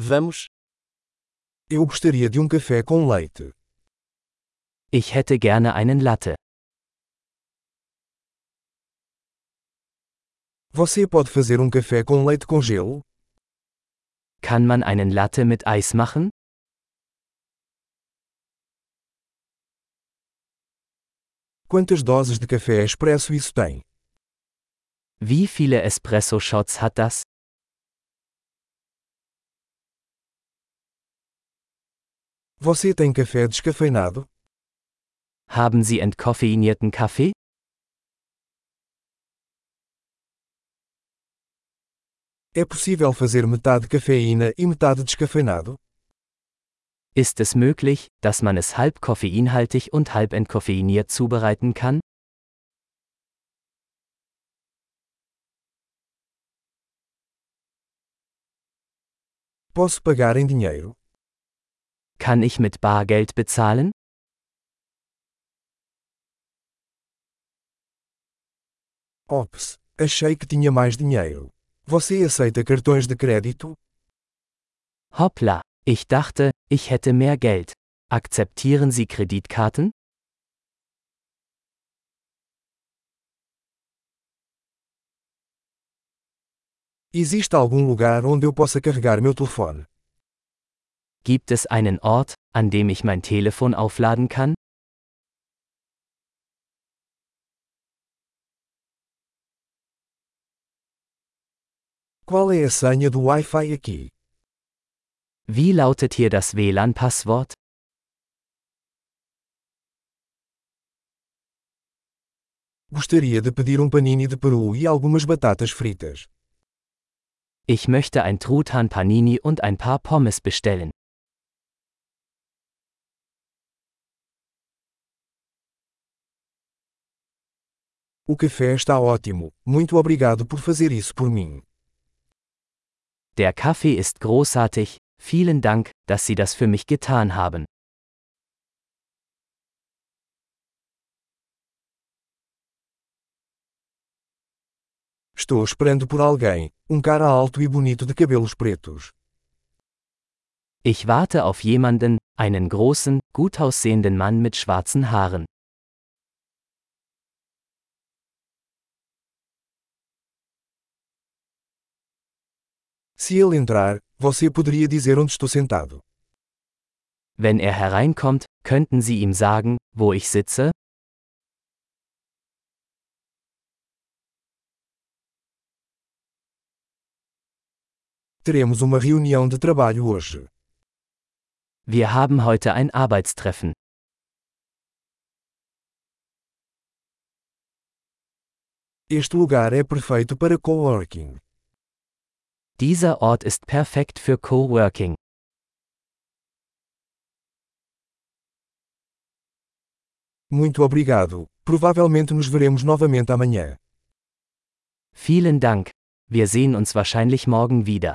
Vamos. Eu gostaria de um café com leite. Ich hätte gerne einen Latte. Você pode fazer um café com leite com gelo? Kann man einen Latte mit Eis machen? Quantas doses de café expresso isso tem? Wie viele Espresso-Shots hat das? Você tem café descafeinado? Haben Sie entkoffeinierten Kaffee? É possível fazer metade cafeína e metade descafeinado? Ist es möglich, dass man es halb koffeinhaltig und halb entkoffeiniert zubereiten kann? Posso pagar em dinheiro? Kann ich mit Bargeld bezahlen? Ops, achei que tinha mais dinheiro. Você aceita cartões de crédito? Hoppla, ich dachte, ich hätte mehr Geld. Akzeptieren Sie Kreditkarten? Existe algum lugar onde eu possa carregar meu telefone? Gibt es einen Ort, an dem ich mein Telefon aufladen kann? Qual é a senha do Wi-Fi aqui? Wie lautet hier das WLAN-Passwort? Gostaria de pedir um panini de peru e algumas batatas fritas. Ich möchte ein Truthahn Panini und ein paar Pommes bestellen. O café está ótimo, muito obrigado por fazer isso por mim. Der Kaffee ist großartig, vielen Dank, dass Sie das für mich getan haben. Estou esperando por alguém, um cara alto e bonito de cabelos pretos. Ich warte auf jemanden, einen großen, gut aussehenden Mann mit schwarzen Haaren. Se ele entrar, você poderia dizer onde estou sentado. Wenn er hereinkommt, könnten Sie ihm sagen, wo ich sitze? Teremos uma reunião de trabalho hoje. Wir haben heute ein Arbeitstreffen. Este lugar é perfeito para coworking. Dieser Ort ist perfekt für Coworking. Muito obrigado. Provavelmente nos veremos novamente amanhã. Vielen Dank. Wir sehen uns wahrscheinlich morgen wieder.